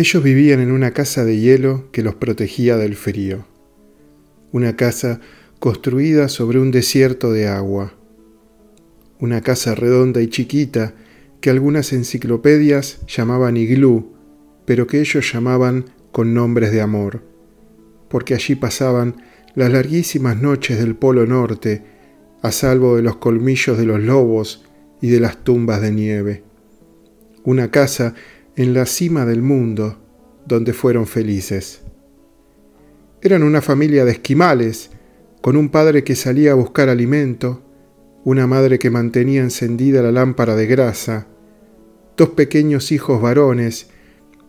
Ellos vivían en una casa de hielo que los protegía del frío. Una casa construida sobre un desierto de agua. Una casa redonda y chiquita que algunas enciclopedias llamaban iglú, pero que ellos llamaban con nombres de amor, porque allí pasaban las larguísimas noches del Polo Norte, a salvo de los colmillos de los lobos y de las tumbas de nieve. Una casa en la cima del mundo, donde fueron felices. Eran una familia de esquimales, con un padre que salía a buscar alimento, una madre que mantenía encendida la lámpara de grasa, dos pequeños hijos varones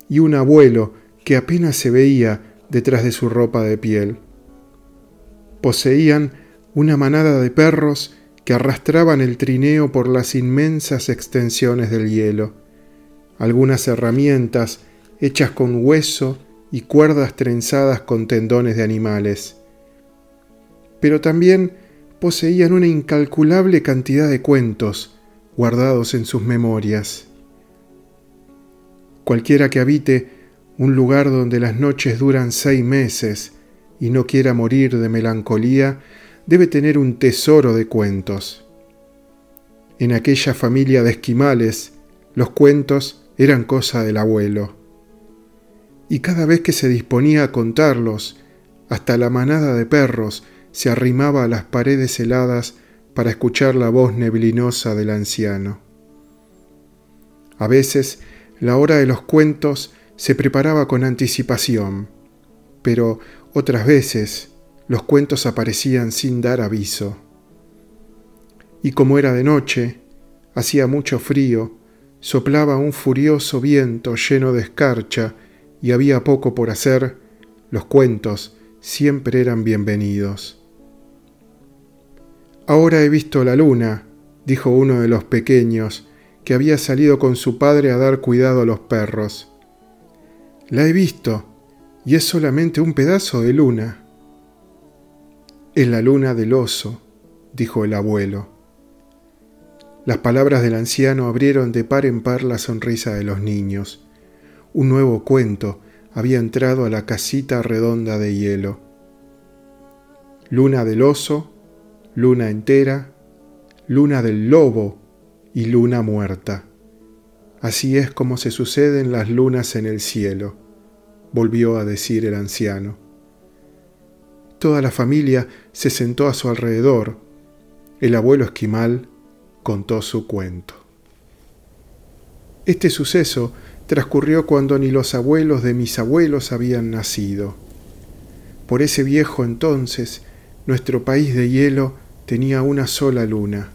y un abuelo que apenas se veía detrás de su ropa de piel. Poseían una manada de perros que arrastraban el trineo por las inmensas extensiones del hielo, algunas herramientas hechas con hueso y cuerdas trenzadas con tendones de animales. Pero también poseían una incalculable cantidad de cuentos guardados en sus memorias. Cualquiera que habite un lugar donde las noches duran seis meses y no quiera morir de melancolía, debe tener un tesoro de cuentos. En aquella familia de esquimales, los cuentos eran cosa del abuelo. Y cada vez que se disponía a contarlos, hasta la manada de perros se arrimaba a las paredes heladas para escuchar la voz neblinosa del anciano. A veces la hora de los cuentos se preparaba con anticipación, pero otras veces los cuentos aparecían sin dar aviso. Y como era de noche, hacía mucho frío, soplaba un furioso viento lleno de escarcha y había poco por hacer, los cuentos siempre eran bienvenidos. Ahora he visto la luna, dijo uno de los pequeños, que había salido con su padre a dar cuidado a los perros. La he visto, y es solamente un pedazo de luna. Es la luna del oso, dijo el abuelo. Las palabras del anciano abrieron de par en par la sonrisa de los niños. Un nuevo cuento había entrado a la casita redonda de hielo. Luna del oso, luna entera, luna del lobo, y luna muerta. Así es como se suceden las lunas en el cielo, volvió a decir el anciano. Toda la familia se sentó a su alrededor. El abuelo esquimal contó su cuento. Este suceso transcurrió cuando ni los abuelos de mis abuelos habían nacido. Por ese viejo entonces, nuestro país de hielo tenía una sola luna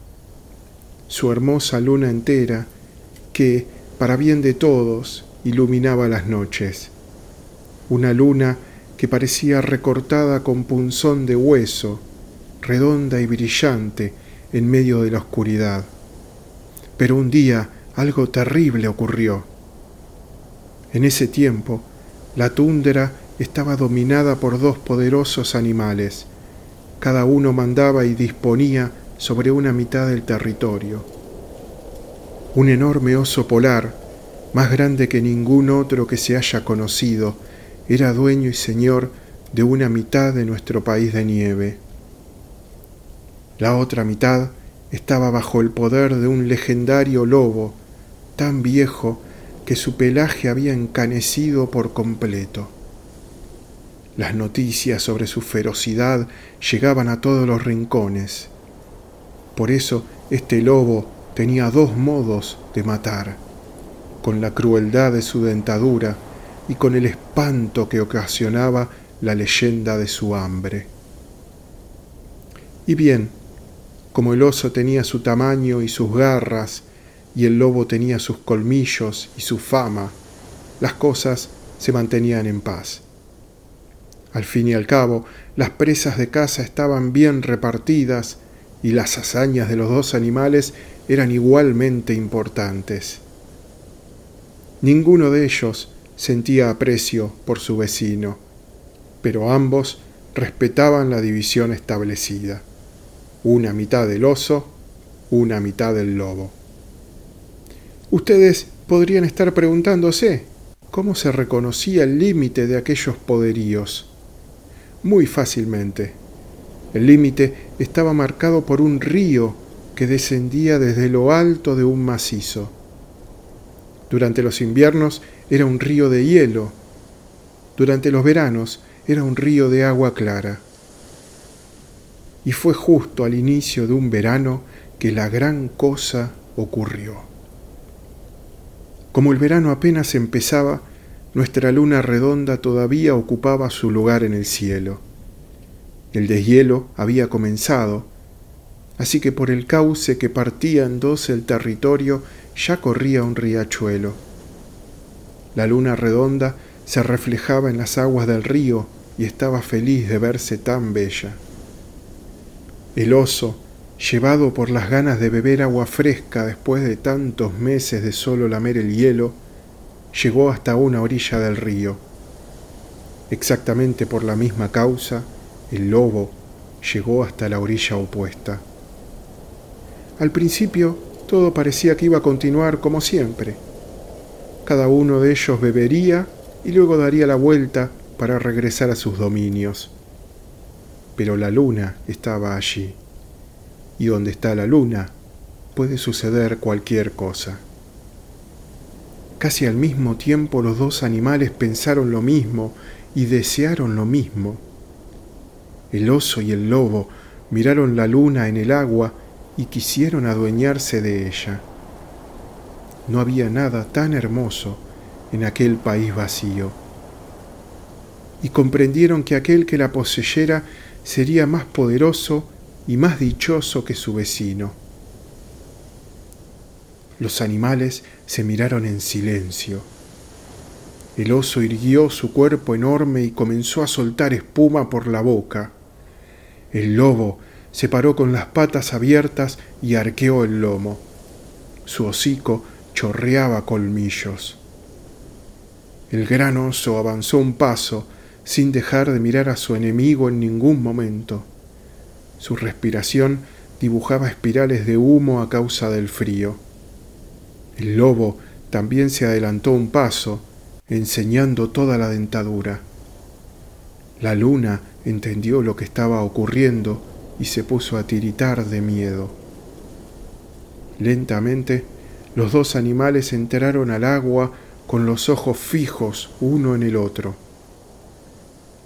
su hermosa luna entera, que, para bien de todos, iluminaba las noches. Una luna que parecía recortada con punzón de hueso, redonda y brillante en medio de la oscuridad. Pero un día algo terrible ocurrió. En ese tiempo, la tundra estaba dominada por dos poderosos animales. Cada uno mandaba y disponía sobre una mitad del territorio. Un enorme oso polar, más grande que ningún otro que se haya conocido, era dueño y señor de una mitad de nuestro país de nieve. La otra mitad estaba bajo el poder de un legendario lobo, tan viejo que su pelaje había encanecido por completo. Las noticias sobre su ferocidad llegaban a todos los rincones. Por eso este lobo tenía dos modos de matar, con la crueldad de su dentadura y con el espanto que ocasionaba la leyenda de su hambre. Y bien, como el oso tenía su tamaño y sus garras, y el lobo tenía sus colmillos y su fama, las cosas se mantenían en paz. Al fin y al cabo, las presas de caza estaban bien repartidas y las hazañas de los dos animales eran igualmente importantes. Ninguno de ellos sentía aprecio por su vecino, pero ambos respetaban la división establecida, una mitad del oso, una mitad del lobo. Ustedes podrían estar preguntándose, cómo se reconocía el límite de aquellos poderíos. Muy fácilmente. El límite estaba marcado por un río que descendía desde lo alto de un macizo. Durante los inviernos era un río de hielo. Durante los veranos era un río de agua clara. Y fue justo al inicio de un verano que la gran cosa ocurrió. Como el verano apenas empezaba, nuestra luna redonda todavía ocupaba su lugar en el cielo. El deshielo había comenzado, así que por el cauce que partía en dos el territorio ya corría un riachuelo. La luna redonda se reflejaba en las aguas del río y estaba feliz de verse tan bella. El oso, llevado por las ganas de beber agua fresca después de tantos meses de solo lamer el hielo, llegó hasta una orilla del río. Exactamente por la misma causa, el lobo llegó hasta la orilla opuesta. Al principio todo parecía que iba a continuar como siempre. Cada uno de ellos bebería y luego daría la vuelta para regresar a sus dominios. Pero la luna estaba allí, y donde está la luna puede suceder cualquier cosa. Casi al mismo tiempo los dos animales pensaron lo mismo y desearon lo mismo. El oso y el lobo miraron la luna en el agua y quisieron adueñarse de ella. No había nada tan hermoso en aquel país vacío. Y comprendieron que aquel que la poseyera sería más poderoso y más dichoso que su vecino. Los animales se miraron en silencio. El oso irguió su cuerpo enorme y comenzó a soltar espuma por la boca. El lobo se paró con las patas abiertas y arqueó el lomo. Su hocico chorreaba colmillos. El gran oso avanzó un paso sin dejar de mirar a su enemigo en ningún momento. Su respiración dibujaba espirales de humo a causa del frío. El lobo también se adelantó un paso, enseñando toda la dentadura. La luna entendió lo que estaba ocurriendo y se puso a tiritar de miedo. Lentamente, los dos animales entraron al agua con los ojos fijos uno en el otro.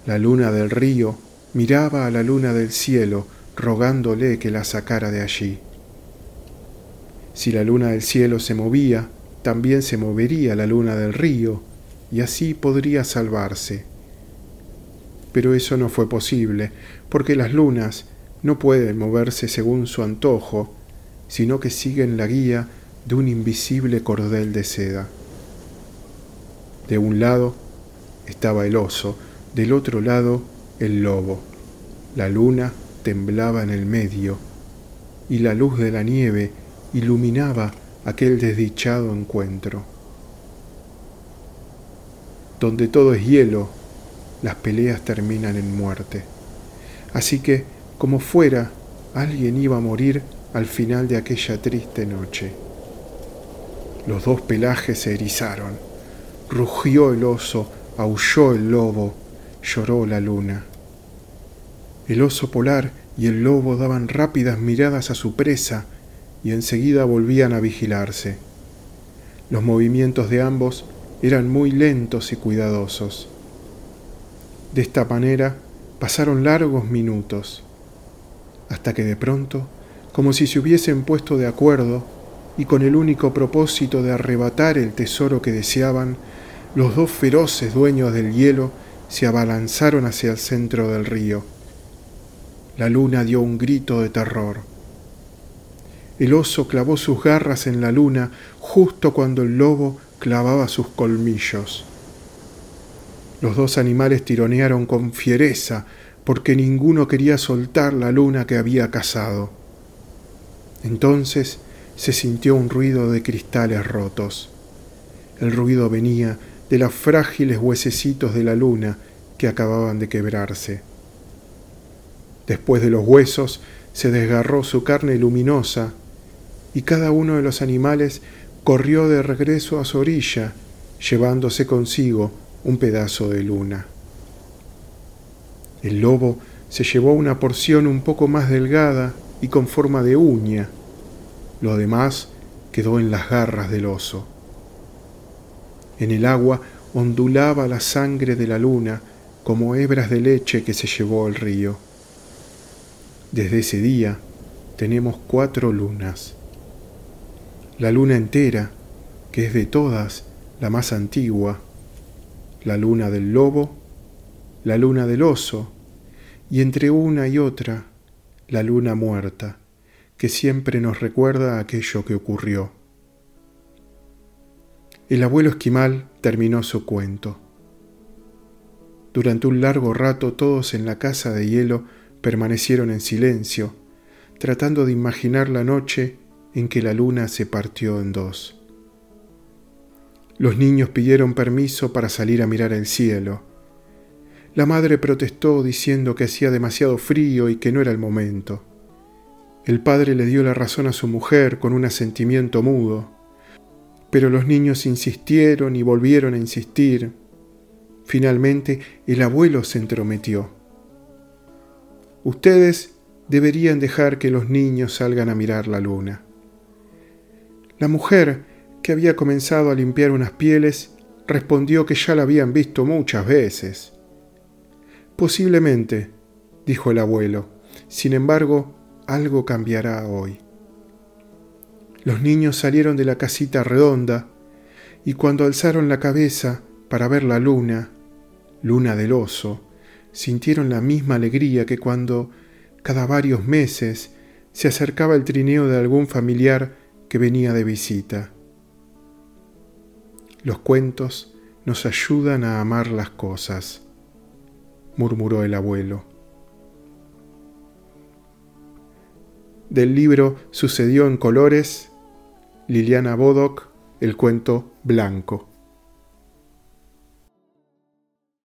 La luna del río miraba a la luna del cielo, rogándole que la sacara de allí. Si la luna del cielo se movía, también se movería la luna del río, y así podría salvarse. Pero eso no fue posible, porque las lunas no pueden moverse según su antojo, sino que siguen la guía de un invisible cordel de seda. De un lado estaba el oso, del otro lado el lobo. La luna temblaba en el medio, y la luz de la nieve iluminaba aquel desdichado encuentro. Donde todo es hielo, las peleas terminan en muerte. Así que, como fuera, alguien iba a morir al final de aquella triste noche. Los dos pelajes se erizaron, rugió el oso, aulló el lobo, lloró la luna. El oso polar y el lobo daban rápidas miradas a su presa y enseguida volvían a vigilarse. Los movimientos de ambos eran muy lentos y cuidadosos. De esta manera pasaron largos minutos, hasta que de pronto, como si se hubiesen puesto de acuerdo, y con el único propósito de arrebatar el tesoro que deseaban, los dos feroces dueños del hielo se abalanzaron hacia el centro del río. La luna dio un grito de terror. El oso clavó sus garras en la luna justo cuando el lobo clavaba sus colmillos. Los dos animales tironearon con fiereza porque ninguno quería soltar la luna que había cazado. Entonces se sintió un ruido de cristales rotos. El ruido venía de los frágiles huesecitos de la luna que acababan de quebrarse. Después de los huesos se desgarró su carne luminosa y cada uno de los animales corrió de regreso a su orilla, llevándose consigo un pedazo de luna. El lobo se llevó una porción un poco más delgada y con forma de uña. Lo demás quedó en las garras del oso. En el agua ondulaba la sangre de la luna como hebras de leche que se llevó al río. Desde ese día tenemos cuatro lunas. La luna entera, que es de todas la más antigua, la luna del lobo, la luna del oso, y entre una y otra, la luna muerta, que siempre nos recuerda aquello que ocurrió. El abuelo esquimal terminó su cuento. Durante un largo rato todos en la casa de hielo permanecieron en silencio, tratando de imaginar la noche en que la luna se partió en dos. Los niños pidieron permiso para salir a mirar el cielo. La madre protestó diciendo que hacía demasiado frío y que no era el momento. El padre le dio la razón a su mujer con un asentimiento mudo, pero los niños insistieron y volvieron a insistir. Finalmente el abuelo se entrometió. Ustedes deberían dejar que los niños salgan a mirar la luna. La mujer que había comenzado a limpiar unas pieles, respondió que ya la habían visto muchas veces. Posiblemente, dijo el abuelo, sin embargo, algo cambiará hoy. Los niños salieron de la casita redonda y cuando alzaron la cabeza para ver la luna, luna del oso, sintieron la misma alegría que cuando, cada varios meses, se acercaba el trineo de algún familiar que venía de visita. Los cuentos nos ayudan a amar las cosas, murmuró el abuelo. Del libro Sucedió en colores, Liliana Bodoc, el cuento Blanco.